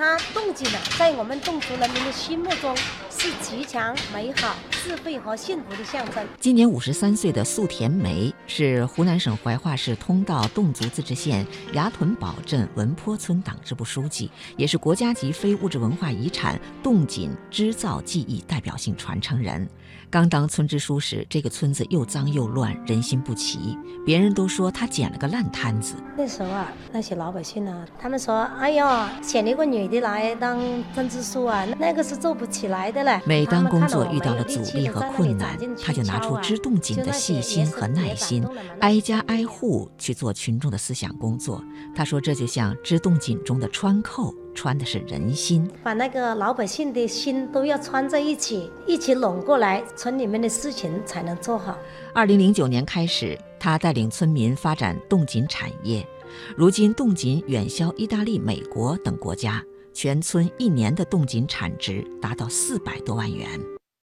它动静呢，在我们侗族人民的心目中是吉祥、美好、智慧和幸福的象征。今年五十三岁的素田梅是湖南省怀化市通道侗族自治县崖屯堡镇文坡村党支部书记，也是国家级非物质文化遗产侗锦织造技艺代表性传承人。刚当村支书时，这个村子又脏又乱，人心不齐，别人都说他捡了个烂摊子。那时候啊，那些老百姓啊，他们说：“哎呀，选一个女的来当村支书啊，那个是做不起来的嘞。”每当工作遇到了阻力和困难，他就拿出织洞锦的细心和耐心，挨家挨户去做群众的思想工作。他说：“这就像织洞锦中的穿扣。”穿的是人心，把那个老百姓的心都要穿在一起，一起拢过来，村里面的事情才能做好。二零零九年开始，他带领村民发展动锦产业，如今冻锦远销意大利、美国等国家，全村一年的冻锦产值达到四百多万元。